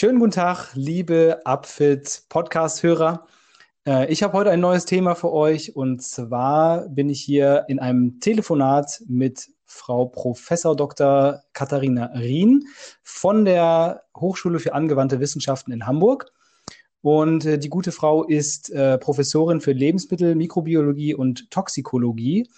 Schönen guten Tag, liebe Upfit Podcast-Hörer. Äh, ich habe heute ein neues Thema für euch und zwar bin ich hier in einem Telefonat mit Frau Professor Dr. Katharina Rien von der Hochschule für angewandte Wissenschaften in Hamburg. Und äh, die gute Frau ist äh, Professorin für Lebensmittel, Mikrobiologie und Toxikologie.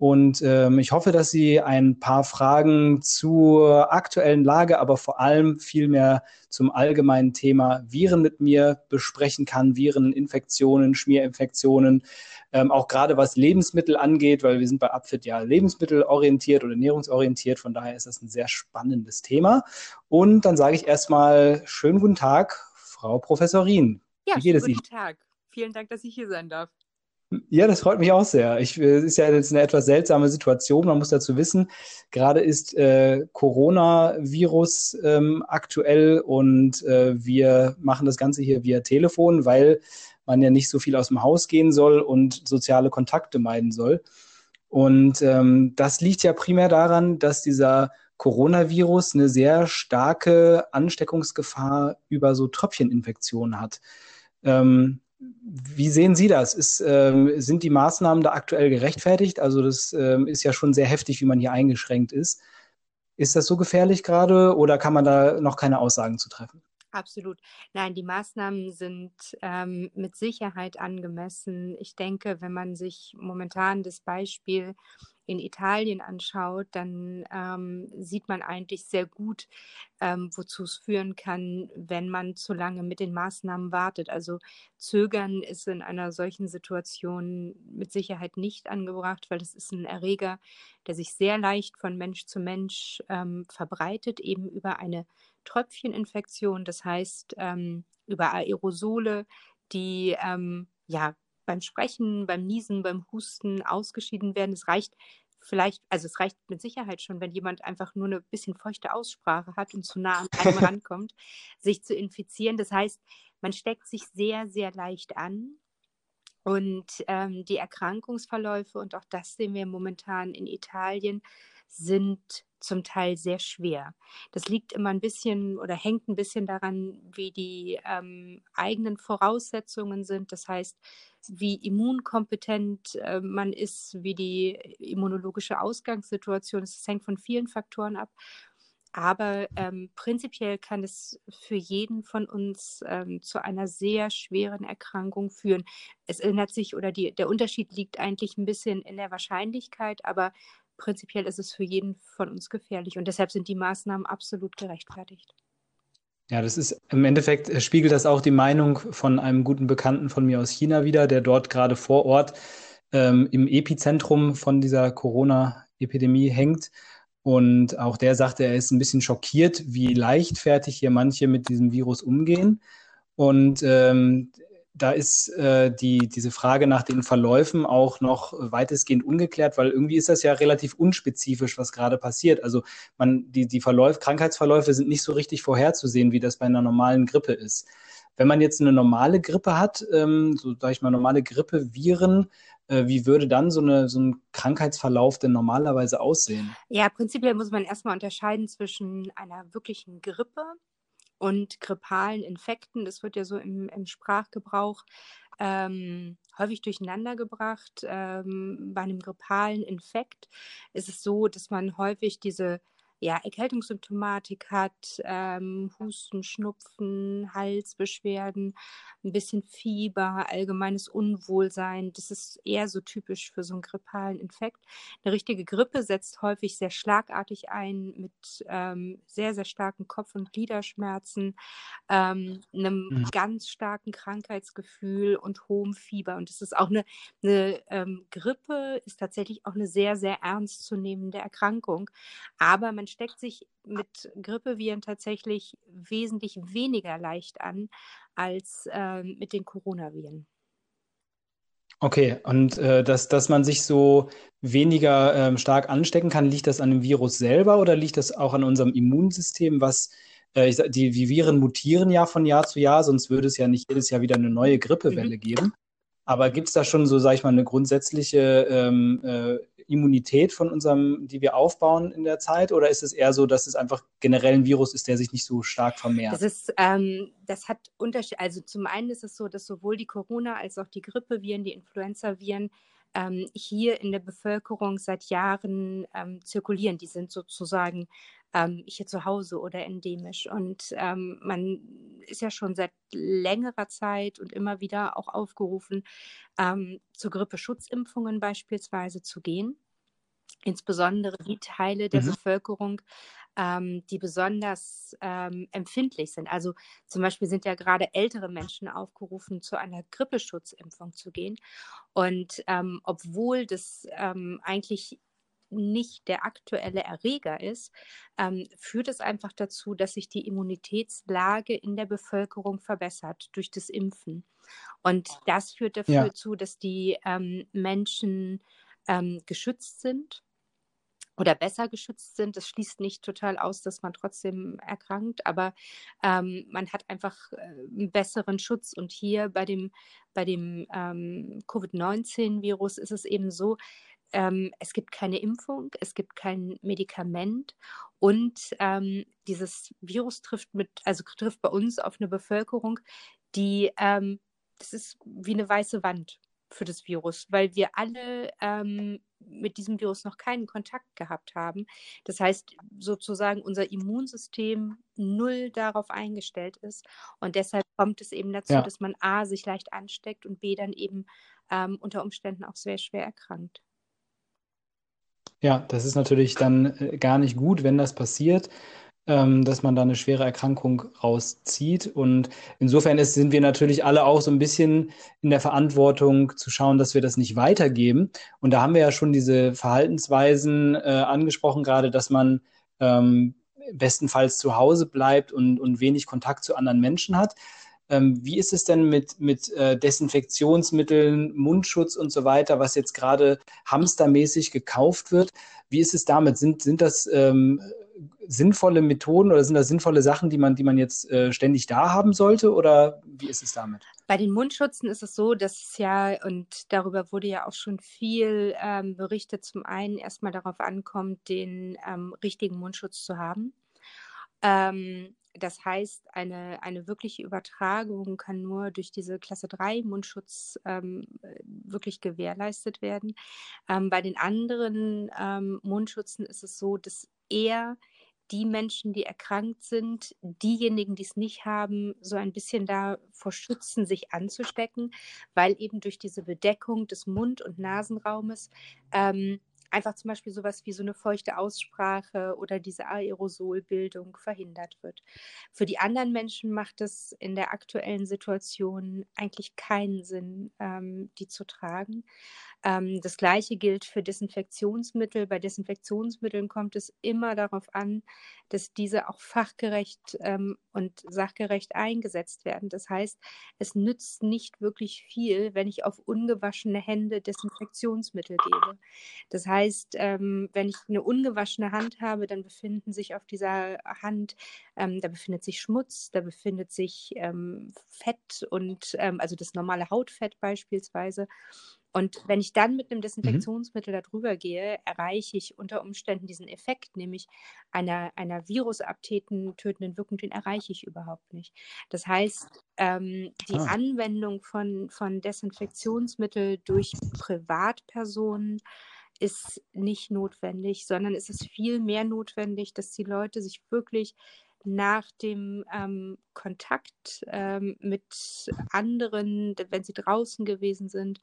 Und ähm, ich hoffe, dass sie ein paar Fragen zur aktuellen Lage, aber vor allem viel mehr zum allgemeinen Thema Viren mit mir besprechen kann, Vireninfektionen, Schmierinfektionen, ähm, auch gerade was Lebensmittel angeht, weil wir sind bei Upfit ja lebensmittelorientiert oder ernährungsorientiert. Von daher ist das ein sehr spannendes Thema. Und dann sage ich erstmal schönen guten Tag, Frau Professorin. Ja, Wie geht es guten Tag. Vielen Dank, dass ich hier sein darf. Ja, das freut mich auch sehr. Ich, es ist ja jetzt eine etwas seltsame Situation. Man muss dazu wissen, gerade ist äh, Coronavirus ähm, aktuell und äh, wir machen das Ganze hier via Telefon, weil man ja nicht so viel aus dem Haus gehen soll und soziale Kontakte meiden soll. Und ähm, das liegt ja primär daran, dass dieser Coronavirus eine sehr starke Ansteckungsgefahr über so Tröpfcheninfektionen hat. Ähm, wie sehen Sie das? Ist, ähm, sind die Maßnahmen da aktuell gerechtfertigt? Also das ähm, ist ja schon sehr heftig, wie man hier eingeschränkt ist. Ist das so gefährlich gerade oder kann man da noch keine Aussagen zu treffen? Absolut. Nein, die Maßnahmen sind ähm, mit Sicherheit angemessen. Ich denke, wenn man sich momentan das Beispiel in Italien anschaut, dann ähm, sieht man eigentlich sehr gut, ähm, wozu es führen kann, wenn man zu lange mit den Maßnahmen wartet. Also Zögern ist in einer solchen Situation mit Sicherheit nicht angebracht, weil es ist ein Erreger, der sich sehr leicht von Mensch zu Mensch ähm, verbreitet, eben über eine Tröpfcheninfektion, das heißt ähm, über Aerosole, die ähm, ja beim Sprechen, beim Niesen, beim Husten ausgeschieden werden. Es reicht vielleicht, also es reicht mit Sicherheit schon, wenn jemand einfach nur eine bisschen feuchte Aussprache hat und zu nah an einem rankommt, sich zu infizieren. Das heißt, man steckt sich sehr, sehr leicht an. Und ähm, die Erkrankungsverläufe, und auch das sehen wir momentan in Italien, sind zum Teil sehr schwer. Das liegt immer ein bisschen oder hängt ein bisschen daran, wie die ähm, eigenen Voraussetzungen sind. Das heißt, wie immunkompetent äh, man ist, wie die immunologische Ausgangssituation ist. Es hängt von vielen Faktoren ab. Aber ähm, prinzipiell kann es für jeden von uns ähm, zu einer sehr schweren Erkrankung führen. Es ändert sich oder die, der Unterschied liegt eigentlich ein bisschen in der Wahrscheinlichkeit, aber prinzipiell ist es für jeden von uns gefährlich und deshalb sind die Maßnahmen absolut gerechtfertigt. Ja, das ist im Endeffekt äh, spiegelt das auch die Meinung von einem guten Bekannten von mir aus China wieder, der dort gerade vor Ort ähm, im Epizentrum von dieser Corona-Epidemie hängt. Und auch der sagte, er ist ein bisschen schockiert, wie leichtfertig hier manche mit diesem Virus umgehen. Und ähm, da ist äh, die, diese Frage nach den Verläufen auch noch weitestgehend ungeklärt, weil irgendwie ist das ja relativ unspezifisch, was gerade passiert. Also man, die, die Verläufe, Krankheitsverläufe sind nicht so richtig vorherzusehen, wie das bei einer normalen Grippe ist. Wenn man jetzt eine normale Grippe hat, ähm, so sage ich mal, normale Grippeviren, äh, wie würde dann so, eine, so ein Krankheitsverlauf denn normalerweise aussehen? Ja, prinzipiell muss man erstmal unterscheiden zwischen einer wirklichen Grippe und grippalen Infekten. Das wird ja so im, im Sprachgebrauch ähm, häufig durcheinander gebracht. Ähm, bei einem grippalen Infekt ist es so, dass man häufig diese ja, Erkältungssymptomatik hat, ähm, Husten, Schnupfen, Halsbeschwerden, ein bisschen Fieber, allgemeines Unwohlsein. Das ist eher so typisch für so einen grippalen Infekt. Eine richtige Grippe setzt häufig sehr schlagartig ein mit ähm, sehr, sehr starken Kopf- und Gliederschmerzen, ähm, einem mhm. ganz starken Krankheitsgefühl und hohem Fieber. Und das ist auch eine, eine ähm, Grippe, ist tatsächlich auch eine sehr, sehr ernstzunehmende Erkrankung. Aber man steckt sich mit Grippeviren tatsächlich wesentlich weniger leicht an als äh, mit den Coronaviren. Okay, und äh, dass, dass man sich so weniger ähm, stark anstecken kann, liegt das an dem Virus selber oder liegt das auch an unserem Immunsystem, was äh, ich, die, die Viren mutieren ja von Jahr zu Jahr, sonst würde es ja nicht jedes Jahr wieder eine neue Grippewelle mhm. geben. Aber gibt es da schon so, sage ich mal, eine grundsätzliche ähm, äh, Immunität von unserem, die wir aufbauen in der Zeit? Oder ist es eher so, dass es einfach generell ein Virus ist, der sich nicht so stark vermehrt? Das ist, ähm, das hat Unterschied. Also zum einen ist es so, dass sowohl die Corona- als auch die Grippeviren, die Influenzaviren ähm, hier in der Bevölkerung seit Jahren ähm, zirkulieren. Die sind sozusagen ähm, hier zu Hause oder endemisch. Und ähm, man ist ja schon seit längerer Zeit und immer wieder auch aufgerufen, ähm, zu Grippeschutzimpfungen beispielsweise zu gehen. Insbesondere die Teile der mhm. Bevölkerung, ähm, die besonders ähm, empfindlich sind. Also zum Beispiel sind ja gerade ältere Menschen aufgerufen, zu einer Grippeschutzimpfung zu gehen. Und ähm, obwohl das ähm, eigentlich nicht der aktuelle Erreger ist, ähm, führt es einfach dazu, dass sich die Immunitätslage in der Bevölkerung verbessert durch das Impfen. Und das führt dafür ja. zu, dass die ähm, Menschen ähm, geschützt sind oder besser geschützt sind. Das schließt nicht total aus, dass man trotzdem erkrankt, aber ähm, man hat einfach äh, einen besseren Schutz. Und hier bei dem, bei dem ähm, Covid-19-Virus ist es eben so, ähm, es gibt keine Impfung, es gibt kein Medikament und ähm, dieses Virus trifft mit, also trifft bei uns auf eine Bevölkerung, die, ähm, das ist wie eine weiße Wand für das Virus, weil wir alle ähm, mit diesem Virus noch keinen Kontakt gehabt haben. Das heißt, sozusagen unser Immunsystem null darauf eingestellt ist. Und deshalb kommt es eben dazu, ja. dass man A, sich leicht ansteckt und B, dann eben ähm, unter Umständen auch sehr schwer erkrankt. Ja, das ist natürlich dann äh, gar nicht gut, wenn das passiert, dass man da eine schwere Erkrankung rauszieht. Und insofern ist, sind wir natürlich alle auch so ein bisschen in der Verantwortung zu schauen, dass wir das nicht weitergeben. Und da haben wir ja schon diese Verhaltensweisen äh, angesprochen, gerade, dass man ähm, bestenfalls zu Hause bleibt und, und wenig Kontakt zu anderen Menschen hat. Ähm, wie ist es denn mit, mit äh, Desinfektionsmitteln, Mundschutz und so weiter, was jetzt gerade hamstermäßig gekauft wird? Wie ist es damit? Sind, sind das ähm, sinnvolle Methoden oder sind das sinnvolle Sachen, die man, die man jetzt äh, ständig da haben sollte? Oder wie ist es damit? Bei den Mundschutzen ist es so, dass es ja, und darüber wurde ja auch schon viel ähm, berichtet, zum einen erstmal darauf ankommt, den ähm, richtigen Mundschutz zu haben. Ähm, das heißt, eine, eine wirkliche Übertragung kann nur durch diese Klasse 3 Mundschutz ähm, wirklich gewährleistet werden. Ähm, bei den anderen ähm, Mundschutzen ist es so, dass eher die Menschen, die erkrankt sind, diejenigen, die es nicht haben, so ein bisschen davor schützen, sich anzustecken, weil eben durch diese Bedeckung des Mund- und Nasenraumes ähm, einfach zum Beispiel sowas wie so eine feuchte Aussprache oder diese Aerosolbildung verhindert wird. Für die anderen Menschen macht es in der aktuellen Situation eigentlich keinen Sinn, ähm, die zu tragen. Ähm, das gleiche gilt für Desinfektionsmittel. Bei Desinfektionsmitteln kommt es immer darauf an, dass diese auch fachgerecht ähm, und sachgerecht eingesetzt werden. Das heißt, es nützt nicht wirklich viel, wenn ich auf ungewaschene Hände Desinfektionsmittel gebe. Das heißt, ähm, wenn ich eine ungewaschene Hand habe, dann befinden sich auf dieser Hand, ähm, da befindet sich Schmutz, da befindet sich ähm, Fett und ähm, also das normale Hautfett beispielsweise. Und wenn ich dann mit einem mhm. Desinfektionsmittel mhm. darüber gehe, erreiche ich unter Umständen diesen Effekt, nämlich einer, einer virusabtötenden tötenden Wirkung, den erreiche ich überhaupt nicht. Das heißt, ähm, die ah. Anwendung von, von Desinfektionsmittel durch Privatpersonen ist nicht notwendig, sondern es ist viel mehr notwendig, dass die Leute sich wirklich nach dem ähm, Kontakt ähm, mit anderen, wenn sie draußen gewesen sind,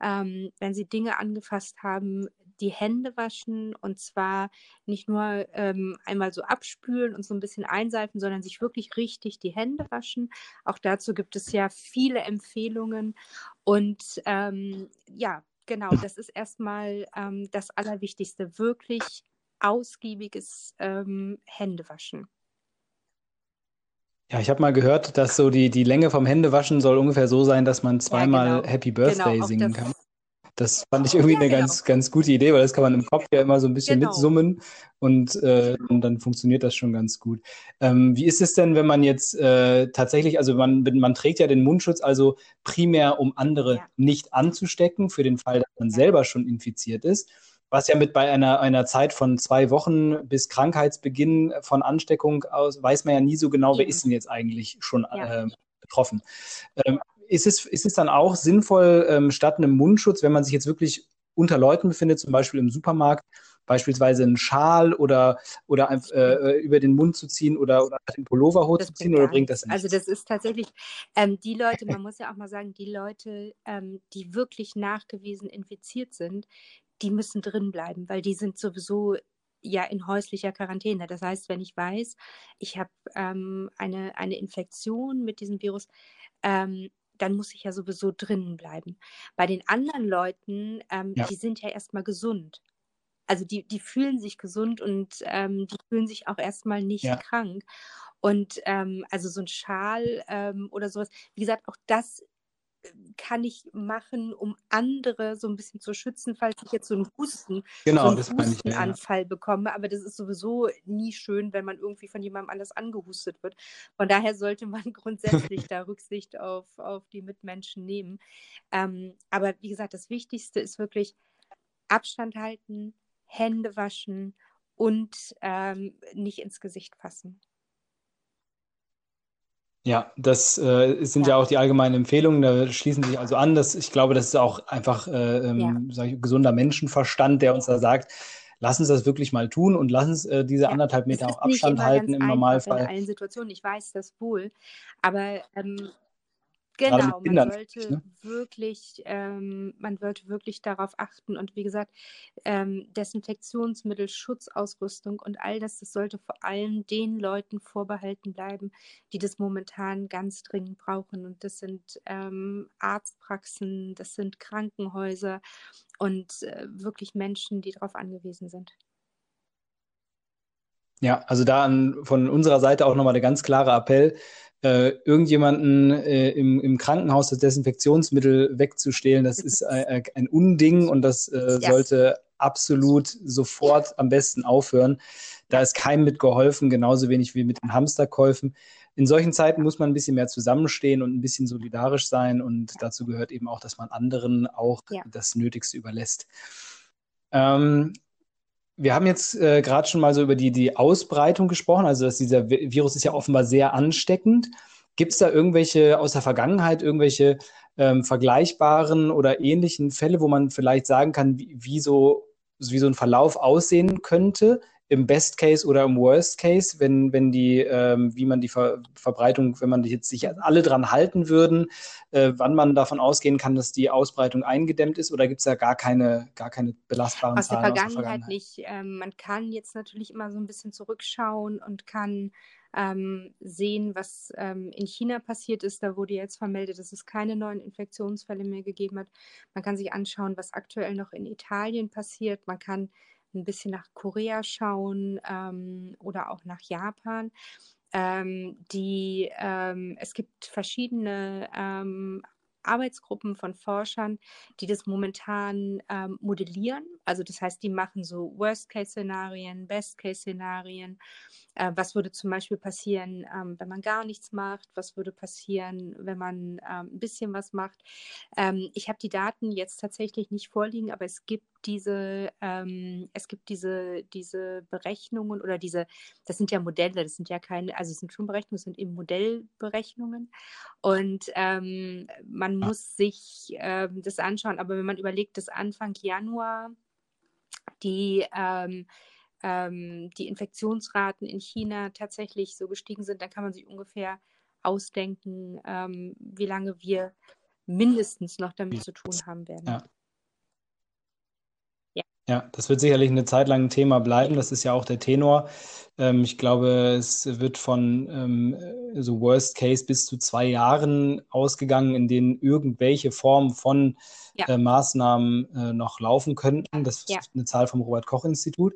ähm, wenn sie Dinge angefasst haben, die Hände waschen und zwar nicht nur ähm, einmal so abspülen und so ein bisschen einseifen, sondern sich wirklich richtig die Hände waschen. Auch dazu gibt es ja viele Empfehlungen und ähm, ja, genau, das ist erstmal ähm, das Allerwichtigste, wirklich ausgiebiges ähm, Händewaschen. Ja, ich habe mal gehört, dass so die, die Länge vom Händewaschen soll ungefähr so sein, dass man zweimal ja, genau. Happy Birthday genau, singen das, kann. Das fand ich irgendwie ja, eine genau. ganz, ganz gute Idee, weil das kann man im Kopf ja immer so ein bisschen genau. mitsummen und, äh, und dann funktioniert das schon ganz gut. Ähm, wie ist es denn, wenn man jetzt äh, tatsächlich, also man, man trägt ja den Mundschutz also primär, um andere ja. nicht anzustecken, für den Fall, dass man selber schon infiziert ist was ja mit bei einer, einer Zeit von zwei Wochen bis Krankheitsbeginn von Ansteckung aus, weiß man ja nie so genau, wer ist denn jetzt eigentlich schon ja. äh, betroffen. Ähm, ist, es, ist es dann auch sinnvoll, ähm, statt einem Mundschutz, wenn man sich jetzt wirklich unter Leuten befindet, zum Beispiel im Supermarkt, beispielsweise einen Schal oder, oder äh, über den Mund zu ziehen oder, oder den Pullover hochzuziehen oder bringt das nichts? Also das ist tatsächlich, ähm, die Leute, man muss ja auch mal sagen, die Leute, ähm, die wirklich nachgewiesen infiziert sind, die müssen drin bleiben, weil die sind sowieso ja in häuslicher Quarantäne. Das heißt, wenn ich weiß, ich habe ähm, eine, eine Infektion mit diesem Virus, ähm, dann muss ich ja sowieso drinnen bleiben. Bei den anderen Leuten, ähm, ja. die sind ja erstmal gesund. Also die, die fühlen sich gesund und ähm, die fühlen sich auch erstmal nicht ja. krank. Und ähm, also so ein Schal ähm, oder sowas, wie gesagt, auch das kann ich machen, um andere so ein bisschen zu schützen, falls ich jetzt so einen Husten, genau, so einen Hustenanfall bekomme. Aber das ist sowieso nie schön, wenn man irgendwie von jemandem anders angehustet wird. Von daher sollte man grundsätzlich da Rücksicht auf, auf die Mitmenschen nehmen. Ähm, aber wie gesagt, das Wichtigste ist wirklich Abstand halten, Hände waschen und ähm, nicht ins Gesicht fassen. Ja, das äh, sind ja. ja. auch die allgemeinen Empfehlungen. Da schließen sich also an. Dass, ich glaube, das ist auch einfach äh, ähm, ja. ich, gesunder Menschenverstand, der uns da sagt, lass uns das wirklich mal tun und lass uns äh, diese ja, anderthalb Meter auch Abstand halten im Normalfall. In allen Situationen, ich weiß das wohl. Aber ähm, Genau, man sollte ne? wirklich, ähm, man sollte wirklich darauf achten und wie gesagt, ähm, Desinfektionsmittel, Schutzausrüstung und all das, das sollte vor allem den Leuten vorbehalten bleiben, die das momentan ganz dringend brauchen. Und das sind ähm, Arztpraxen, das sind Krankenhäuser und äh, wirklich Menschen, die darauf angewiesen sind. Ja, also da an, von unserer Seite auch nochmal der ganz klare Appell äh, irgendjemanden äh, im, im Krankenhaus das Desinfektionsmittel wegzustehlen, das ist äh, ein Unding und das äh, ja. sollte absolut sofort am besten aufhören. Da ist keinem mit geholfen, genauso wenig wie mit den Hamsterkäufen. In solchen Zeiten muss man ein bisschen mehr zusammenstehen und ein bisschen solidarisch sein und dazu gehört eben auch, dass man anderen auch ja. das Nötigste überlässt. Ähm, wir haben jetzt äh, gerade schon mal so über die, die Ausbreitung gesprochen. Also, dass dieser Virus ist ja offenbar sehr ansteckend. Gibt es da irgendwelche aus der Vergangenheit, irgendwelche ähm, vergleichbaren oder ähnlichen Fälle, wo man vielleicht sagen kann, wie, wie, so, wie so ein Verlauf aussehen könnte? Im Best Case oder im Worst Case, wenn, wenn die, ähm, wie man die Ver Verbreitung, wenn man jetzt sich alle dran halten würden, äh, wann man davon ausgehen kann, dass die Ausbreitung eingedämmt ist oder gibt es da gar keine, gar keine belastbaren aus Zahlen der aus der Vergangenheit? nicht. Ähm, man kann jetzt natürlich immer so ein bisschen zurückschauen und kann ähm, sehen, was ähm, in China passiert ist. Da wurde jetzt vermeldet, dass es keine neuen Infektionsfälle mehr gegeben hat. Man kann sich anschauen, was aktuell noch in Italien passiert. Man kann ein bisschen nach Korea schauen ähm, oder auch nach Japan. Ähm, die, ähm, es gibt verschiedene ähm, Arbeitsgruppen von Forschern, die das momentan ähm, modellieren. Also das heißt, die machen so Worst-Case-Szenarien, Best-Case-Szenarien. Äh, was würde zum Beispiel passieren, ähm, wenn man gar nichts macht? Was würde passieren, wenn man ähm, ein bisschen was macht? Ähm, ich habe die Daten jetzt tatsächlich nicht vorliegen, aber es gibt diese, ähm, es gibt diese, diese Berechnungen oder diese, das sind ja Modelle, das sind ja keine, also es sind schon Berechnungen, es sind eben Modellberechnungen. Und ähm, man muss sich ähm, das anschauen. Aber wenn man überlegt, dass Anfang Januar die ähm, ähm, die Infektionsraten in China tatsächlich so gestiegen sind, dann kann man sich ungefähr ausdenken, ähm, wie lange wir mindestens noch damit zu tun haben werden. Ja. Ja, das wird sicherlich eine Zeit lang ein Thema bleiben. Das ist ja auch der Tenor. Ähm, ich glaube, es wird von ähm, so Worst Case bis zu zwei Jahren ausgegangen, in denen irgendwelche Formen von ja. äh, Maßnahmen äh, noch laufen könnten. Das ist ja. eine Zahl vom Robert Koch Institut.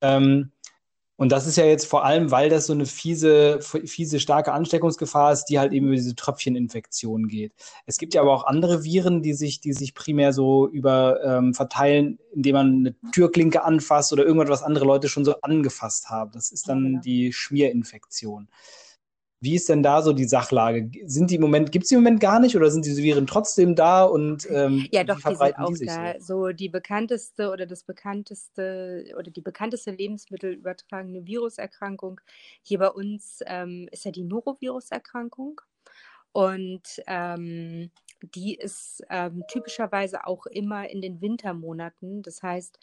Ähm, und das ist ja jetzt vor allem, weil das so eine fiese, fiese, starke Ansteckungsgefahr ist, die halt eben über diese Tröpfcheninfektion geht. Es gibt ja aber auch andere Viren, die sich, die sich primär so über ähm, verteilen, indem man eine Türklinke anfasst oder irgendwas, was andere Leute schon so angefasst haben. Das ist dann ja, genau. die Schmierinfektion. Wie ist denn da so die Sachlage? Sind die im Moment, gibt es die im Moment gar nicht oder sind diese Viren trotzdem da und ähm, ja, doch, die sind auch die da. So? so die bekannteste oder das bekannteste oder die bekannteste lebensmittelübertragene Viruserkrankung hier bei uns ähm, ist ja die Noroviruserkrankung. Und ähm, die ist ähm, typischerweise auch immer in den Wintermonaten. Das heißt,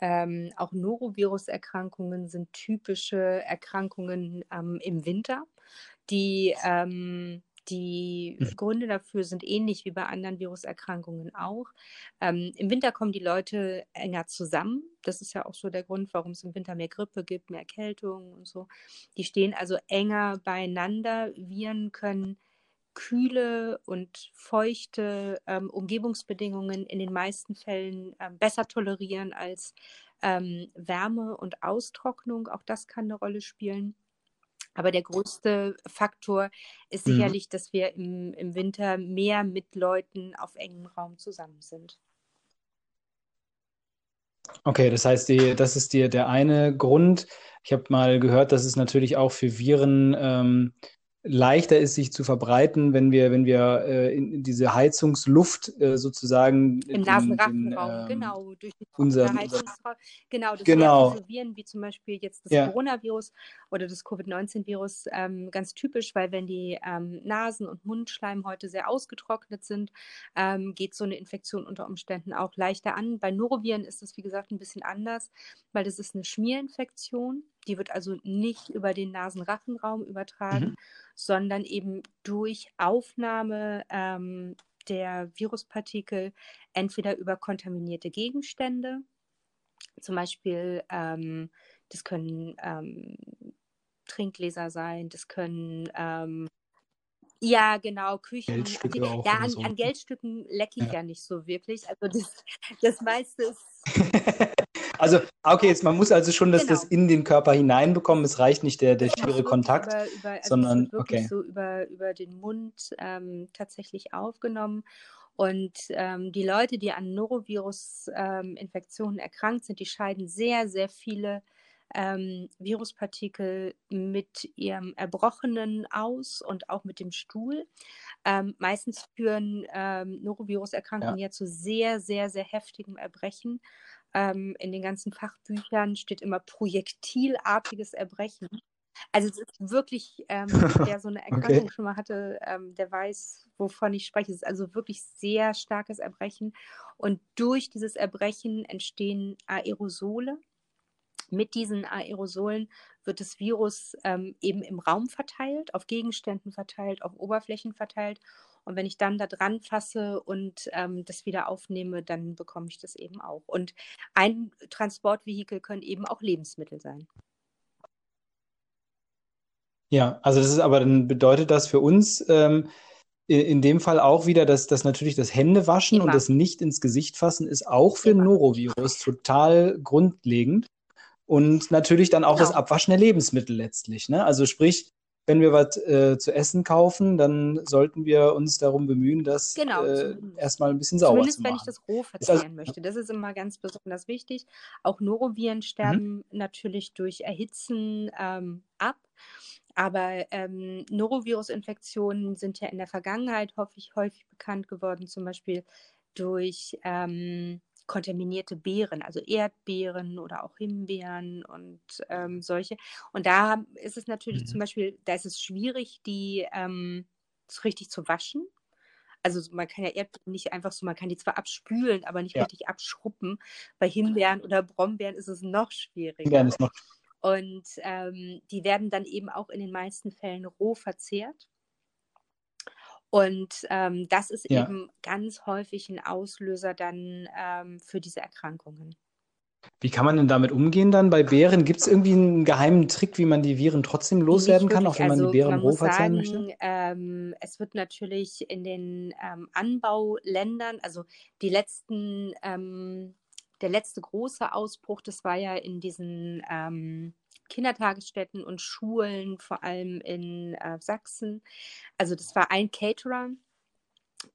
ähm, auch Noroviruserkrankungen sind typische Erkrankungen ähm, im Winter. Die, ähm, die mhm. Gründe dafür sind ähnlich wie bei anderen Viruserkrankungen auch. Ähm, Im Winter kommen die Leute enger zusammen. Das ist ja auch so der Grund, warum es im Winter mehr Grippe gibt, mehr Erkältung und so. Die stehen also enger beieinander. Viren können kühle und feuchte ähm, Umgebungsbedingungen in den meisten Fällen ähm, besser tolerieren als ähm, Wärme und Austrocknung. Auch das kann eine Rolle spielen. Aber der größte Faktor ist mhm. sicherlich, dass wir im, im Winter mehr mit Leuten auf engem Raum zusammen sind. Okay, das heißt, die, das ist dir der eine Grund. Ich habe mal gehört, dass es natürlich auch für Viren ähm, leichter ist, sich zu verbreiten, wenn wir, wenn wir äh, in diese Heizungsluft äh, sozusagen im Nasenrachenraum, ähm, genau, durch die unser, Heizungsraum, genau, das genau. Viren wie zum Beispiel jetzt das ja. Coronavirus oder das Covid-19-Virus ähm, ganz typisch, weil wenn die ähm, Nasen- und Mundschleimhäute sehr ausgetrocknet sind, ähm, geht so eine Infektion unter Umständen auch leichter an. Bei Noroviren ist das, wie gesagt, ein bisschen anders, weil das ist eine Schmierinfektion. Die wird also nicht über den Nasenrachenraum übertragen, mhm. sondern eben durch Aufnahme ähm, der Viruspartikel entweder über kontaminierte Gegenstände, zum Beispiel, ähm, das können ähm, Trinkgläser sein, das können ähm, ja, genau, Küchen. Geldstücke auch ja, an, so. an Geldstücken lecke ich ja. ja. nicht so wirklich. Also das, das meiste ist. Also, okay, jetzt, man muss also schon das, genau. das in den Körper hineinbekommen. Es reicht nicht der, der schiere Kontakt, über, über, also sondern wirklich okay. so über, über den Mund ähm, tatsächlich aufgenommen. Und ähm, die Leute, die an Norovirus-Infektionen ähm, erkrankt sind, die scheiden sehr, sehr viele ähm, Viruspartikel mit ihrem Erbrochenen aus und auch mit dem Stuhl. Ähm, meistens führen ähm, Norovirus-Erkrankungen ja. ja. zu sehr, sehr, sehr heftigem Erbrechen. Ähm, in den ganzen Fachbüchern steht immer projektilartiges Erbrechen. Also es ist wirklich, ähm, wer so eine Erkrankung okay. schon mal hatte, ähm, der weiß, wovon ich spreche. Es ist also wirklich sehr starkes Erbrechen. Und durch dieses Erbrechen entstehen Aerosole. Mit diesen Aerosolen wird das Virus ähm, eben im Raum verteilt, auf Gegenständen verteilt, auf Oberflächen verteilt. Und wenn ich dann da dran fasse und ähm, das wieder aufnehme, dann bekomme ich das eben auch. Und ein Transportvehikel können eben auch Lebensmittel sein. Ja, also das ist aber dann bedeutet das für uns ähm, in dem Fall auch wieder, dass, dass natürlich das Händewaschen Immer. und das nicht ins Gesicht fassen ist auch für Immer. Norovirus total grundlegend. Und natürlich dann auch genau. das Abwaschen der Lebensmittel letztlich. Ne? Also sprich, wenn wir was äh, zu essen kaufen, dann sollten wir uns darum bemühen, das genau, äh, erstmal ein bisschen sauber zumindest zu machen. Zumindest wenn ich das roh verzehren also, möchte. Das ist immer ganz besonders wichtig. Auch Noroviren sterben mhm. natürlich durch Erhitzen ähm, ab. Aber ähm, Norovirus-Infektionen sind ja in der Vergangenheit häufig, häufig bekannt geworden, zum Beispiel durch ähm, kontaminierte Beeren, also Erdbeeren oder auch Himbeeren und ähm, solche. Und da ist es natürlich mhm. zum Beispiel, da ist es schwierig, die ähm, richtig zu waschen. Also man kann ja Erdbeeren nicht einfach so, man kann die zwar abspülen, aber nicht ja. richtig abschruppen. Bei Himbeeren oder Brombeeren ist es noch schwieriger. Himbeeren ist noch und ähm, die werden dann eben auch in den meisten Fällen roh verzehrt. Und ähm, das ist ja. eben ganz häufig ein Auslöser dann ähm, für diese Erkrankungen. Wie kann man denn damit umgehen dann bei Beeren? Gibt es irgendwie einen geheimen Trick, wie man die Viren trotzdem loswerden kann, auch wenn also, man die Beeren roh verzehren möchte? Ähm, es wird natürlich in den ähm, Anbauländern, also die letzten ähm, der letzte große Ausbruch, das war ja in diesen ähm, Kindertagesstätten und Schulen, vor allem in äh, Sachsen. Also das war ein Caterer mhm.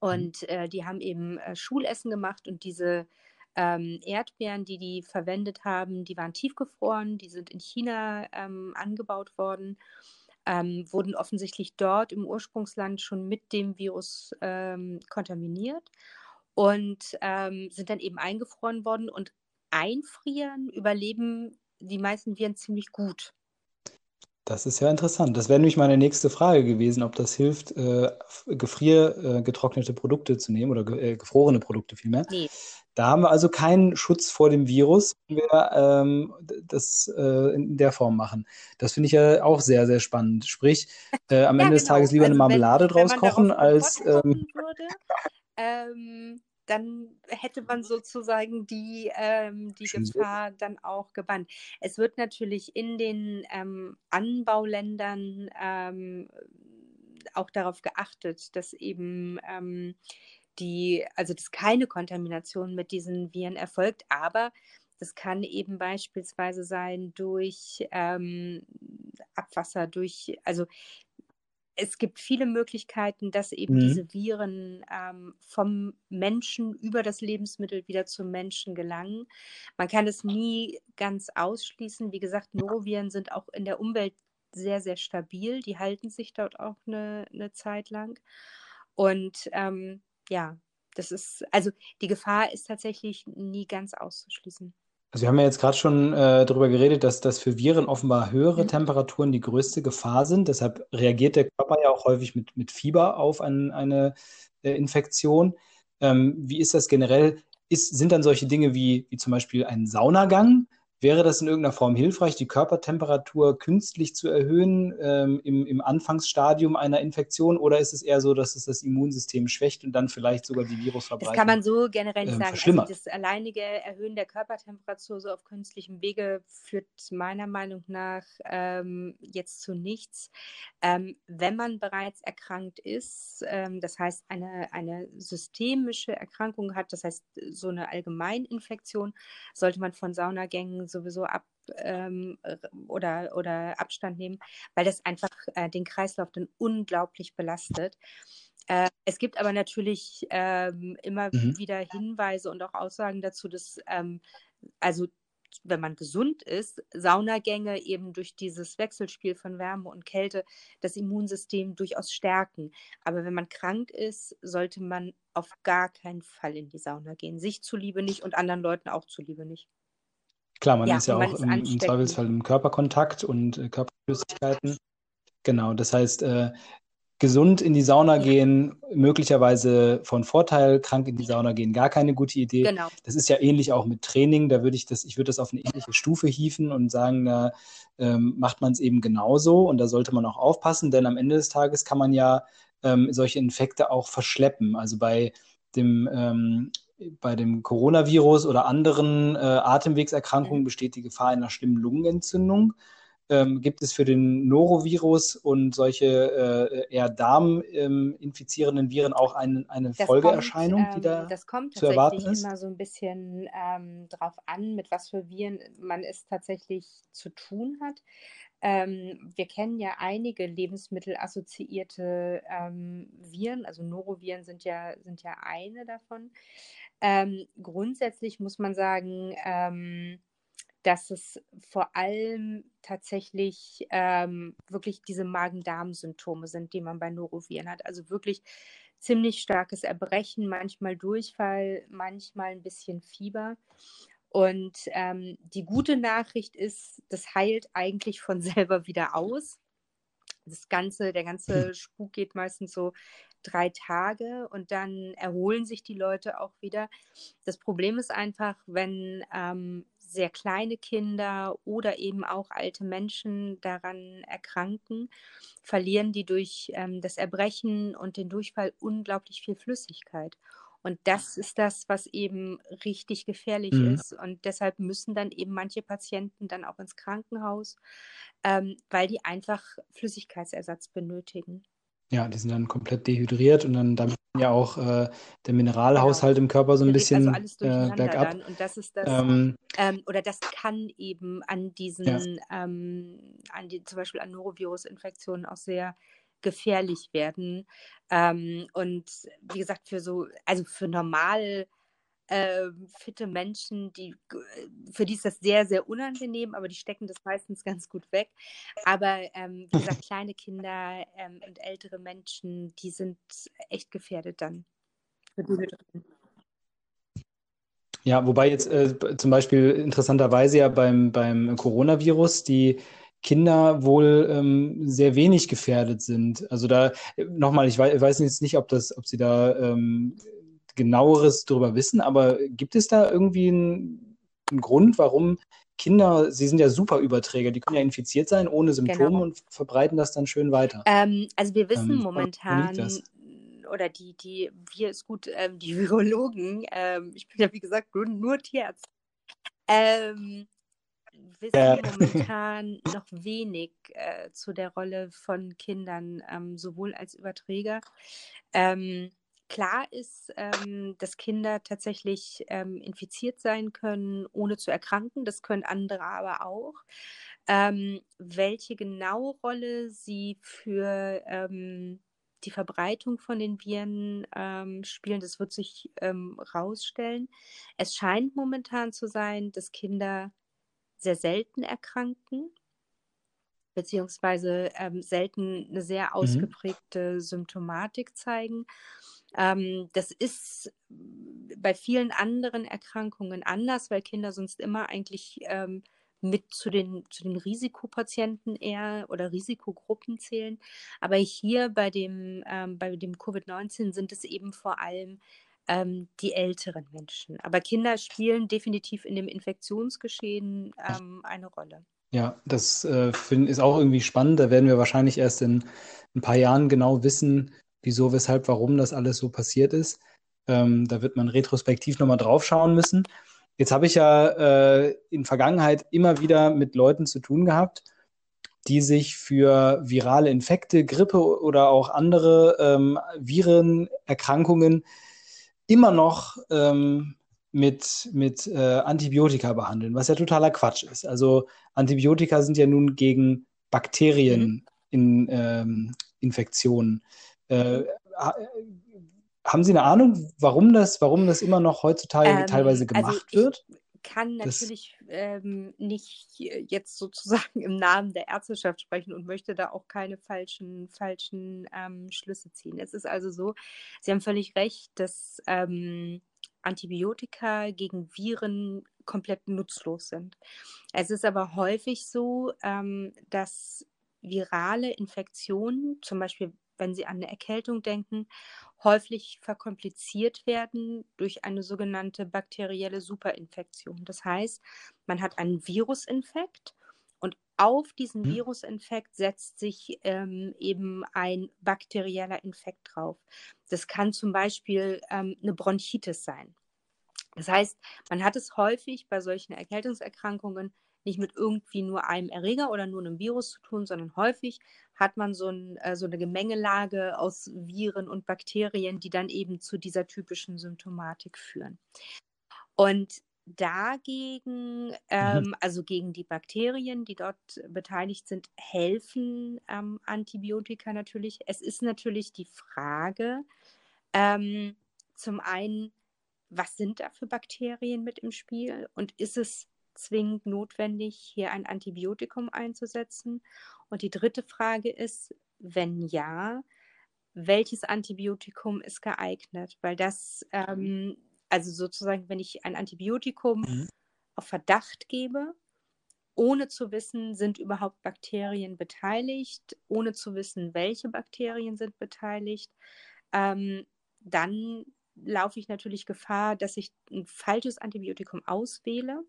und äh, die haben eben äh, Schulessen gemacht und diese ähm, Erdbeeren, die die verwendet haben, die waren tiefgefroren, die sind in China ähm, angebaut worden, ähm, wurden offensichtlich dort im Ursprungsland schon mit dem Virus ähm, kontaminiert und ähm, sind dann eben eingefroren worden und einfrieren überleben die meisten Viren ziemlich gut. Das ist ja interessant. Das wäre nämlich meine nächste Frage gewesen, ob das hilft, äh, gefriergetrocknete äh, Produkte zu nehmen oder ge äh, gefrorene Produkte vielmehr. Nee. Da haben wir also keinen Schutz vor dem Virus, wenn wir ähm, das äh, in der Form machen. Das finde ich ja auch sehr, sehr spannend. Sprich, äh, am ja, Ende genau. des Tages lieber also eine Marmelade wenn, draus wenn kochen, als. Ähm, würde, ähm, dann hätte man sozusagen die, ähm, die Gefahr dann auch gebannt. Es wird natürlich in den ähm, Anbauländern ähm, auch darauf geachtet, dass eben ähm, die, also dass keine Kontamination mit diesen Viren erfolgt, aber das kann eben beispielsweise sein durch ähm, Abwasser, durch, also es gibt viele Möglichkeiten, dass eben mhm. diese Viren ähm, vom Menschen über das Lebensmittel wieder zum Menschen gelangen. Man kann es nie ganz ausschließen. Wie gesagt, Noroviren sind auch in der Umwelt sehr, sehr stabil. Die halten sich dort auch eine, eine Zeit lang. Und ähm, ja, das ist, also die Gefahr ist tatsächlich nie ganz auszuschließen. Also wir haben ja jetzt gerade schon äh, darüber geredet, dass das für Viren offenbar höhere mhm. Temperaturen die größte Gefahr sind. Deshalb reagiert der Körper ja auch häufig mit, mit Fieber auf ein, eine äh, Infektion. Ähm, wie ist das generell? Ist, sind dann solche Dinge wie, wie zum Beispiel ein Saunagang Wäre das in irgendeiner Form hilfreich, die Körpertemperatur künstlich zu erhöhen ähm, im, im Anfangsstadium einer Infektion? Oder ist es eher so, dass es das Immunsystem schwächt und dann vielleicht sogar die Virusverbreitung Das kann man so generell nicht ähm, sagen. Also das alleinige Erhöhen der Körpertemperatur so auf künstlichem Wege führt meiner Meinung nach ähm, jetzt zu nichts. Ähm, wenn man bereits erkrankt ist, ähm, das heißt eine, eine systemische Erkrankung hat, das heißt so eine Allgemeininfektion, sollte man von Saunagängen sowieso ab ähm, oder, oder Abstand nehmen, weil das einfach äh, den Kreislauf dann unglaublich belastet. Äh, es gibt aber natürlich ähm, immer mhm. wieder Hinweise und auch Aussagen dazu, dass ähm, also wenn man gesund ist, Saunagänge eben durch dieses Wechselspiel von Wärme und Kälte das Immunsystem durchaus stärken. Aber wenn man krank ist, sollte man auf gar keinen Fall in die Sauna gehen. Sich zuliebe nicht und anderen Leuten auch zuliebe nicht. Klar, man ja, ist ja auch im, im, Zweifelsfall im Körperkontakt und äh, Körperflüssigkeiten. Genau, das heißt, äh, gesund in die Sauna gehen, möglicherweise von Vorteil, krank in die Sauna gehen, gar keine gute Idee. Genau. Das ist ja ähnlich auch mit Training. Da würde ich das, ich würde das auf eine ähnliche Stufe hieven und sagen, da ähm, macht man es eben genauso und da sollte man auch aufpassen, denn am Ende des Tages kann man ja ähm, solche Infekte auch verschleppen. Also bei dem ähm, bei dem Coronavirus oder anderen äh, Atemwegserkrankungen mhm. besteht die Gefahr einer schlimmen Lungenentzündung. Ähm, gibt es für den Norovirus und solche äh, eher darminfizierenden ähm, Viren auch ein, eine das Folgeerscheinung, kommt, die da ähm, Das kommt zu tatsächlich immer so ein bisschen ähm, drauf an, mit was für Viren man es tatsächlich zu tun hat. Ähm, wir kennen ja einige lebensmittelassoziierte ähm, Viren, also Noroviren sind ja, sind ja eine davon. Ähm, grundsätzlich muss man sagen, ähm, dass es vor allem tatsächlich ähm, wirklich diese Magen-Darm-Symptome sind, die man bei Noroviren hat. Also wirklich ziemlich starkes Erbrechen, manchmal Durchfall, manchmal ein bisschen Fieber. Und ähm, die gute Nachricht ist, das heilt eigentlich von selber wieder aus. Das ganze, der ganze hm. Spuk geht meistens so drei Tage und dann erholen sich die Leute auch wieder. Das Problem ist einfach, wenn ähm, sehr kleine Kinder oder eben auch alte Menschen daran erkranken, verlieren die durch ähm, das Erbrechen und den Durchfall unglaublich viel Flüssigkeit. Und das ist das, was eben richtig gefährlich mhm. ist. Und deshalb müssen dann eben manche Patienten dann auch ins Krankenhaus, ähm, weil die einfach Flüssigkeitsersatz benötigen. Ja, die sind dann komplett dehydriert und dann damit ja auch äh, der Mineralhaushalt genau. im Körper so ein bisschen also alles äh, bergab. Dann. Und das ist das, ähm, ähm, oder das kann eben an diesen, ja. ähm, an die, zum Beispiel an Norovirus-Infektionen auch sehr gefährlich werden. Ähm, und wie gesagt, für so, also für normal äh, fitte Menschen, die, für die ist das sehr, sehr unangenehm, aber die stecken das meistens ganz gut weg. Aber ähm, wie gesagt, kleine Kinder ähm, und ältere Menschen, die sind echt gefährdet dann. Ja, wobei jetzt äh, zum Beispiel interessanterweise ja beim, beim Coronavirus die Kinder wohl ähm, sehr wenig gefährdet sind. Also da nochmal, ich weiß, weiß jetzt nicht, ob das, ob sie da ähm, genaueres darüber wissen, aber gibt es da irgendwie einen, einen, Grund, warum Kinder, sie sind ja super Überträger, die können ja infiziert sein ohne Symptome genau. und verbreiten das dann schön weiter. Ähm, also wir wissen ähm, momentan, oder die, die, wir ist gut, ähm, die Virologen, ähm, ich bin ja wie gesagt nur, nur Tierarzt, ähm, wissen ja. momentan noch wenig äh, zu der Rolle von Kindern, ähm, sowohl als Überträger. Ähm, Klar ist, ähm, dass Kinder tatsächlich ähm, infiziert sein können, ohne zu erkranken. Das können andere aber auch. Ähm, welche genaue Rolle sie für ähm, die Verbreitung von den Viren ähm, spielen, das wird sich ähm, rausstellen. Es scheint momentan zu sein, dass Kinder sehr selten erkranken, beziehungsweise selten eine sehr mhm. ausgeprägte mhm. Symptomatik zeigen. Ähm, das ist bei vielen anderen Erkrankungen anders, weil Kinder sonst immer eigentlich ähm, mit zu den, zu den Risikopatienten eher oder Risikogruppen zählen. Aber hier bei dem, ähm, dem Covid-19 sind es eben vor allem ähm, die älteren Menschen. Aber Kinder spielen definitiv in dem Infektionsgeschehen ähm, eine Rolle. Ja, das äh, find, ist auch irgendwie spannend. Da werden wir wahrscheinlich erst in ein paar Jahren genau wissen, wieso, weshalb, warum das alles so passiert ist. Ähm, da wird man retrospektiv nochmal drauf schauen müssen. Jetzt habe ich ja äh, in Vergangenheit immer wieder mit Leuten zu tun gehabt, die sich für virale Infekte, Grippe oder auch andere ähm, Virenerkrankungen immer noch ähm, mit, mit äh, Antibiotika behandeln, was ja totaler Quatsch ist. Also Antibiotika sind ja nun gegen Bakterien mhm. in ähm, Infektionen. Äh, haben Sie eine Ahnung, warum das, warum das immer noch heutzutage ähm, teilweise also gemacht also wird? Kann natürlich ähm, nicht jetzt sozusagen im Namen der Ärzteschaft sprechen und möchte da auch keine falschen, falschen ähm, Schlüsse ziehen. Es ist also so, Sie haben völlig recht, dass ähm, Antibiotika gegen Viren komplett nutzlos sind. Es ist aber häufig so, ähm, dass virale Infektionen, zum Beispiel wenn Sie an eine Erkältung denken, häufig verkompliziert werden durch eine sogenannte bakterielle Superinfektion. Das heißt, man hat einen Virusinfekt und auf diesen mhm. Virusinfekt setzt sich ähm, eben ein bakterieller Infekt drauf. Das kann zum Beispiel ähm, eine Bronchitis sein. Das heißt, man hat es häufig bei solchen Erkältungserkrankungen nicht mit irgendwie nur einem Erreger oder nur einem Virus zu tun, sondern häufig hat man so, ein, äh, so eine Gemengelage aus Viren und Bakterien, die dann eben zu dieser typischen Symptomatik führen. Und dagegen, mhm. ähm, mhm. also gegen die Bakterien, die dort beteiligt sind, helfen ähm, Antibiotika natürlich. Es ist natürlich die Frage, ähm, zum einen, was sind da für Bakterien mit im Spiel und ist es zwingend notwendig, hier ein Antibiotikum einzusetzen? Und die dritte Frage ist, wenn ja, welches Antibiotikum ist geeignet? Weil das, ähm, also sozusagen, wenn ich ein Antibiotikum mhm. auf Verdacht gebe, ohne zu wissen, sind überhaupt Bakterien beteiligt, ohne zu wissen, welche Bakterien sind beteiligt, ähm, dann laufe ich natürlich Gefahr, dass ich ein falsches Antibiotikum auswähle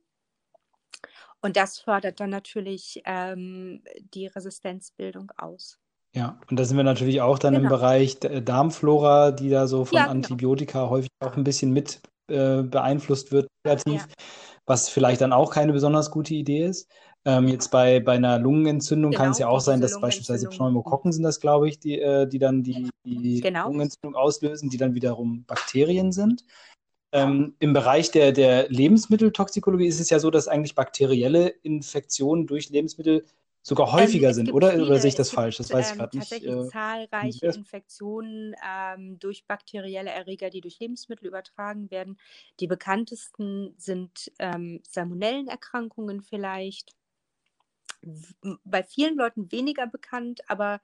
und das fördert dann natürlich ähm, die Resistenzbildung aus. Ja, und da sind wir natürlich auch dann genau. im Bereich äh, Darmflora, die da so von ja, genau. Antibiotika häufig auch ein bisschen mit äh, beeinflusst wird, negativ, ja. was vielleicht dann auch keine besonders gute Idee ist. Ähm, jetzt bei, bei einer Lungenentzündung Genau, kann es ja die auch sein, dass beispielsweise Pneumokokken sind das, glaube ich, die, äh, die dann die, die Genau. Lungenentzündung auslösen, die dann wiederum Bakterien sind. Ähm, Im Bereich der, der Lebensmitteltoxikologie ist es ja so, dass eigentlich bakterielle Infektionen durch Lebensmittel sogar häufiger Ähm, sind, oder? viele, oder sehe ich das gibt, falsch? Das weiß ich ähm, gerade nicht. Tatsächlich Äh, zahlreiche Infektionen ähm, durch bakterielle Erreger, die durch Lebensmittel übertragen werden. Die bekanntesten sind ähm, Salmonellenerkrankungen vielleicht. Bei vielen Leuten weniger bekannt, aber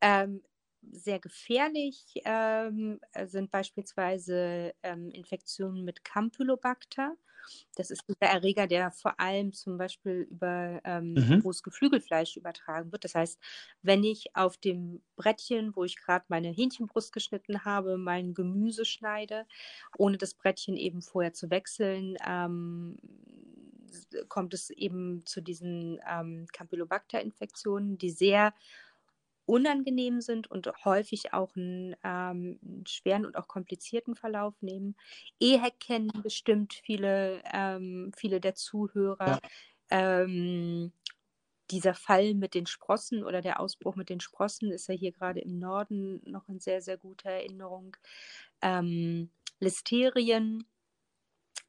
ähm, sehr gefährlich ähm, sind beispielsweise ähm, Infektionen mit Campylobacter. Das ist dieser Erreger, der vor allem zum Beispiel über ähm, Mhm. rohes Geflügelfleisch übertragen wird. Das heißt, wenn ich auf dem Brettchen, wo ich gerade meine Hähnchenbrust geschnitten habe, mein Gemüse schneide, ohne das Brettchen eben vorher zu wechseln, ähm, kommt es eben zu diesen ähm, Campylobacter-Infektionen, die sehr unangenehm sind und häufig auch einen, ähm, schweren und auch komplizierten Verlauf nehmen. EHEC kennen bestimmt viele, ähm, viele der Zuhörer. Ähm, dieser Fall mit den Sprossen oder der Ausbruch mit den Sprossen ist ja hier gerade im Norden noch in sehr, sehr guter Erinnerung. Ähm, Listerien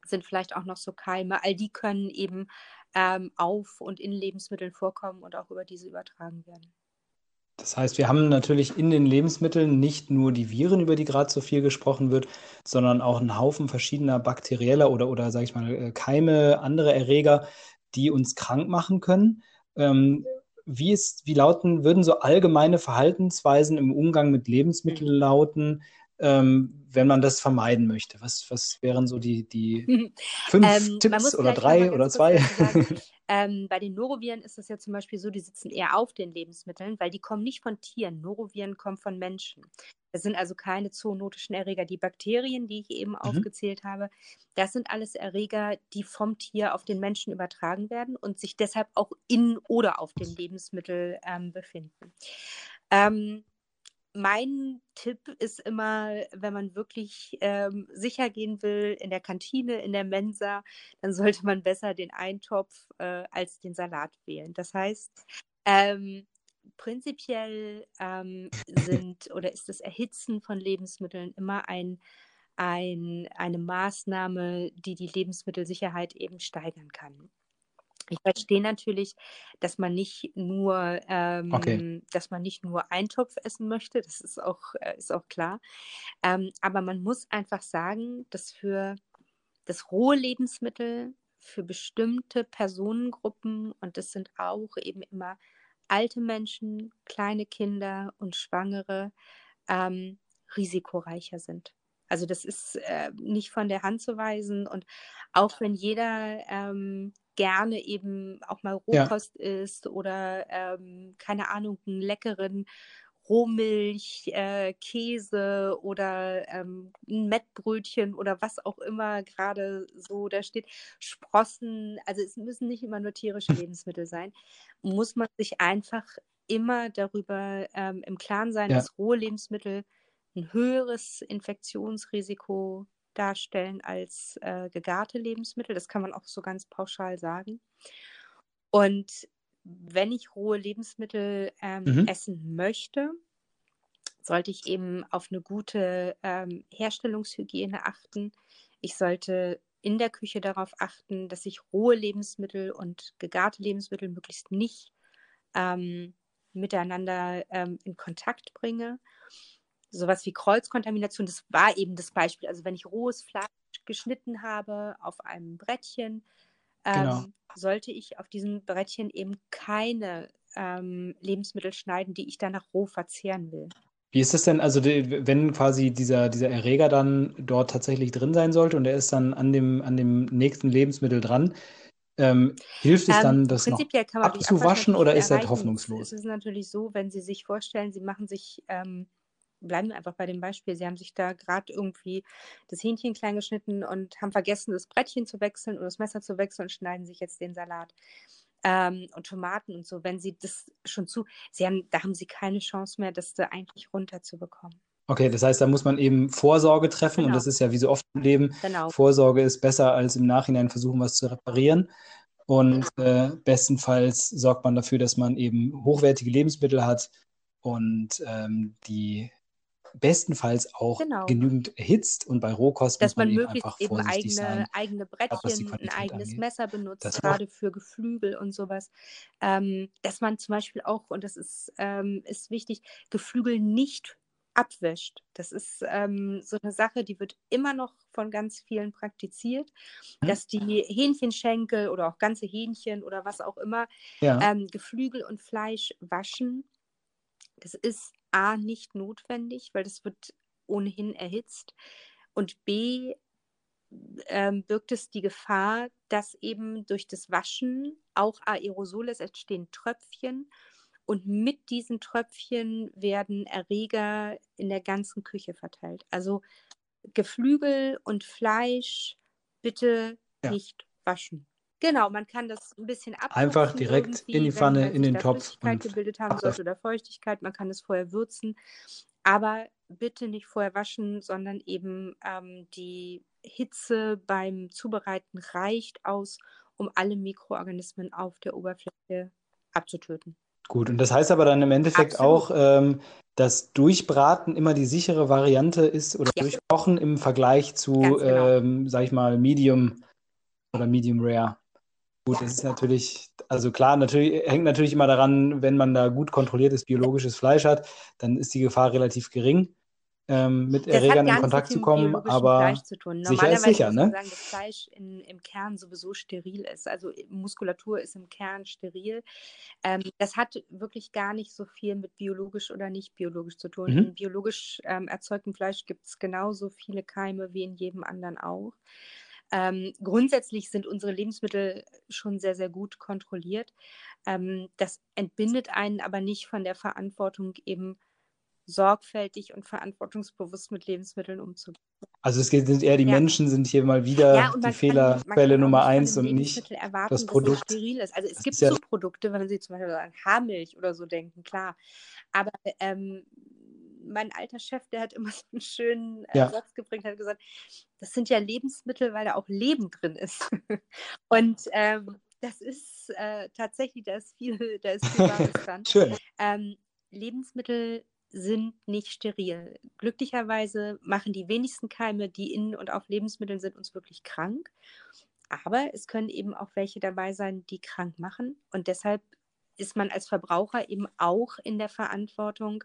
sind vielleicht auch noch so Keime. All die können eben ähm, auf und in Lebensmitteln vorkommen und auch über diese übertragen werden. Das heißt, wir haben natürlich in den Lebensmitteln nicht nur die Viren, über die gerade so viel gesprochen wird, sondern auch einen Haufen verschiedener bakterieller oder, oder sage ich mal, äh, Keime, andere Erreger, die uns krank machen können. Ähm, wie ist, wie lauten, würden so allgemeine Verhaltensweisen im Umgang mit Lebensmitteln lauten, ähm, wenn man das vermeiden möchte? Was, was wären so die, die fünf Ähm, Tipps oder drei oder zwei? sagen, ähm, bei den Noroviren ist es ja zum Beispiel so, die sitzen eher auf den Lebensmitteln, weil die kommen nicht von Tieren. Noroviren kommen von Menschen. Das sind also keine zoonotischen Erreger. Die Bakterien, die ich eben Mhm. aufgezählt habe, das sind alles Erreger, die vom Tier auf den Menschen übertragen werden und sich deshalb auch in oder auf dem Lebensmittel ähm, befinden. Ähm, mein Tipp ist immer, wenn man wirklich ähm, sicher gehen will in der Kantine, in der Mensa, dann sollte man besser den Eintopf äh, als den Salat wählen. Das heißt, ähm, prinzipiell ähm, sind oder ist das Erhitzen von Lebensmitteln immer ein, ein, eine Maßnahme, die die Lebensmittelsicherheit eben steigern kann. Ich verstehe natürlich, dass man nicht nur, ähm, Okay. dass man nicht nur Eintopf essen möchte, das ist auch, äh, ist auch klar. Ähm, aber man muss einfach sagen, dass für das rohe Lebensmittel für bestimmte Personengruppen, und das sind auch eben immer alte Menschen, kleine Kinder und Schwangere, ähm, risikoreicher sind. Also das ist äh, nicht von der Hand zu weisen. Und auch wenn jeder ähm, gerne eben auch mal Ja. Rohkost isst oder ähm, keine Ahnung, einen leckeren Rohmilch, äh, Käse oder ähm, ein Mettbrötchen oder was auch immer gerade so da steht, Sprossen, also es müssen nicht immer nur tierische Lebensmittel sein, muss man sich einfach immer darüber ähm, im Klaren sein, Ja. dass rohe Lebensmittel ein höheres Infektionsrisiko darstellen als äh, gegarte Lebensmittel. Das kann man auch so ganz pauschal sagen. Und wenn ich rohe Lebensmittel ähm, Mhm. essen möchte, sollte ich eben auf eine gute ähm, Herstellungshygiene achten. Ich sollte in der Küche darauf achten, dass ich rohe Lebensmittel und gegarte Lebensmittel möglichst nicht ähm, miteinander ähm, in Kontakt bringe. Sowas wie Kreuzkontamination, das war eben das Beispiel. Also wenn ich rohes Fleisch geschnitten habe auf einem Brettchen, Genau. ähm, sollte ich auf diesem Brettchen eben keine ähm, Lebensmittel schneiden, die ich danach roh verzehren will. Wie ist es denn, also wenn quasi dieser, dieser Erreger dann dort tatsächlich drin sein sollte und er ist dann an dem, an dem nächsten Lebensmittel dran, ähm, hilft es Ähm, dann, das noch abzuwaschen oder ist das hoffnungslos? Es ist natürlich so, wenn Sie sich vorstellen, Sie machen sich, ähm, bleiben wir einfach bei dem Beispiel, Sie haben sich da gerade irgendwie das Hähnchen klein geschnitten und haben vergessen, das Brettchen zu wechseln oder das Messer zu wechseln und schneiden sich jetzt den Salat ähm, und Tomaten und so. Wenn Sie das schon zu, Sie haben, da haben Sie keine Chance mehr, das da eigentlich runterzubekommen. Okay, das heißt, da muss man eben Vorsorge treffen und Genau. das ist ja wie so oft im Leben, Genau. Vorsorge ist besser als im Nachhinein versuchen, was zu reparieren. Und äh, bestenfalls sorgt man dafür, dass man eben hochwertige Lebensmittel hat und ähm, die bestenfalls auch genau. genügend erhitzt und bei Rohkost dass man, man möglichst eben eigene, sein, eigene Brettchen, ein eigenes angeht. Messer benutzt, das gerade für Geflügel und sowas. Ähm, dass man zum Beispiel auch, und das ist, ähm, ist wichtig, Geflügel nicht abwäscht. Das ist ähm, so eine Sache, die wird immer noch von ganz vielen praktiziert, hm. dass die Hähnchenschenkel oder auch ganze Hähnchen oder was auch immer ja. ähm, Geflügel und Fleisch waschen. Das ist A nicht notwendig, weil das wird ohnehin erhitzt. Und B ähm, birgt es die Gefahr, dass eben durch das Waschen auch Aerosole, es entstehen Tröpfchen und mit diesen Tröpfchen werden Erreger in der ganzen Küche verteilt. Also Geflügel und Fleisch bitte ja. nicht waschen. Genau, man kann das ein bisschen ab. Einfach direkt in die Pfanne, in den Topf. Flüssigkeit gebildet haben sollte oder Feuchtigkeit, man kann es vorher würzen. Aber bitte nicht vorher waschen, sondern eben ähm, die Hitze beim Zubereiten reicht aus, um alle Mikroorganismen auf der Oberfläche abzutöten. Gut, und das heißt aber dann im Endeffekt Absolut. auch, ähm, dass Durchbraten immer die sichere Variante ist oder ja. Durchkochen im Vergleich zu, genau. ähm, sag ich mal, Medium oder Medium Rare. Gut, das ist natürlich, also klar, natürlich hängt natürlich immer daran, wenn man da gut kontrolliertes biologisches Fleisch hat, dann ist die Gefahr relativ gering ähm, mit das Erregern in Kontakt zu kommen, aber zu sicher ist sicher, ne? sagen, dass Fleisch in, im Kern sowieso steril ist. Also Muskulatur ist im Kern steril. Ähm, das hat wirklich gar nicht so viel mit biologisch oder nicht biologisch zu tun. Mhm. In biologisch ähm, erzeugtem Fleisch gibt es genauso viele Keime wie in jedem anderen auch. Ähm, grundsätzlich sind unsere Lebensmittel schon sehr, sehr gut kontrolliert. Ähm, das entbindet einen aber nicht von der Verantwortung, eben sorgfältig und verantwortungsbewusst mit Lebensmitteln umzugehen. Also es geht, sind eher die ja. Menschen sind hier mal wieder ja, die Fehlerquelle Nummer eins und nicht erwarten, das Produkt. steril ist. Also es das gibt so Produkte, wenn Sie zum Beispiel an Haarmilch oder so denken, klar. Aber ähm, mein alter Chef, der hat immer so einen schönen äh, ja. Satz gebracht, hat gesagt, das sind ja Lebensmittel, weil da auch Leben drin ist. und ähm, das ist äh, tatsächlich, da ist viel, da ist viel Wahres dran. Schön. Ähm, Lebensmittel sind nicht steril. Glücklicherweise machen die wenigsten Keime, die in und auf Lebensmitteln sind, uns wirklich krank. Aber es können eben auch welche dabei sein, die krank machen. Und deshalb ist man als Verbraucher eben auch in der Verantwortung,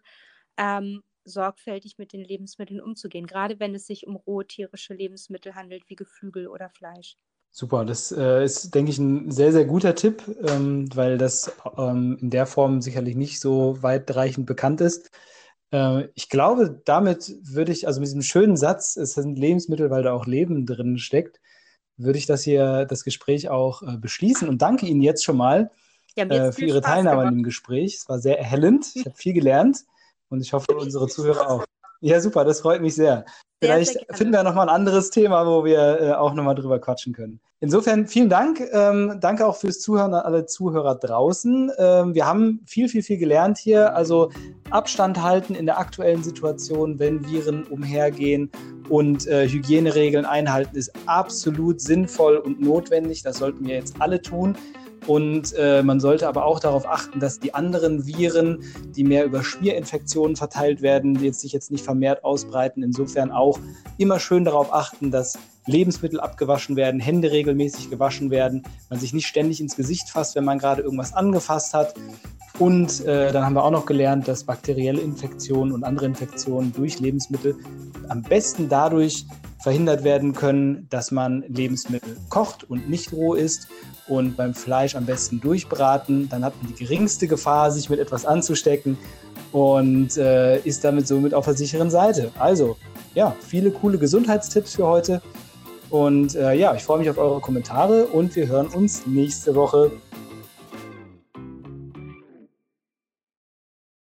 ähm, sorgfältig mit den Lebensmitteln umzugehen, gerade wenn es sich um rohe tierische Lebensmittel handelt, wie Geflügel oder Fleisch. Super, das äh, ist, denke ich, ein sehr, sehr guter Tipp, ähm, weil das ähm, in der Form sicherlich nicht so weitreichend bekannt ist. Äh, ich glaube, damit würde ich, also mit diesem schönen Satz, es sind Lebensmittel, weil da auch Leben drin steckt, würde ich das hier, das Gespräch auch äh, beschließen und danke Ihnen jetzt schon mal ja, äh, für Ihre Spaß Teilnahme an dem Gespräch. Es war sehr erhellend. Ich habe viel gelernt und ich hoffe, unsere Zuhörer auch. Ja, super, das freut mich sehr. Vielleicht sehr, sehr finden wir nochmal ein anderes Thema, wo wir äh, auch nochmal drüber quatschen können. Insofern vielen Dank. Ähm, danke auch fürs Zuhören an alle Zuhörer draußen. Ähm, wir haben viel, viel, viel gelernt hier. Also Abstand halten in der aktuellen Situation, wenn Viren umhergehen und äh, Hygieneregeln einhalten, ist absolut sinnvoll und notwendig. Das sollten wir jetzt alle tun. Und äh, man sollte aber auch darauf achten, dass die anderen Viren, die mehr über Schmierinfektionen verteilt werden, die jetzt sich jetzt nicht vermehrt ausbreiten, insofern auch immer schön darauf achten, dass Lebensmittel abgewaschen werden, Hände regelmäßig gewaschen werden, man sich nicht ständig ins Gesicht fasst, wenn man gerade irgendwas angefasst hat. Und äh, dann haben wir auch noch gelernt, dass bakterielle Infektionen und andere Infektionen durch Lebensmittel am besten dadurch verhindert werden können, dass man Lebensmittel kocht und nicht roh isst und beim Fleisch am besten durchbraten. Dann hat man die geringste Gefahr, sich mit etwas anzustecken und äh, ist damit somit auf der sicheren Seite. Also, ja, viele coole Gesundheitstipps für heute. Und äh, ja, ich freue mich auf eure Kommentare und wir hören uns nächste Woche.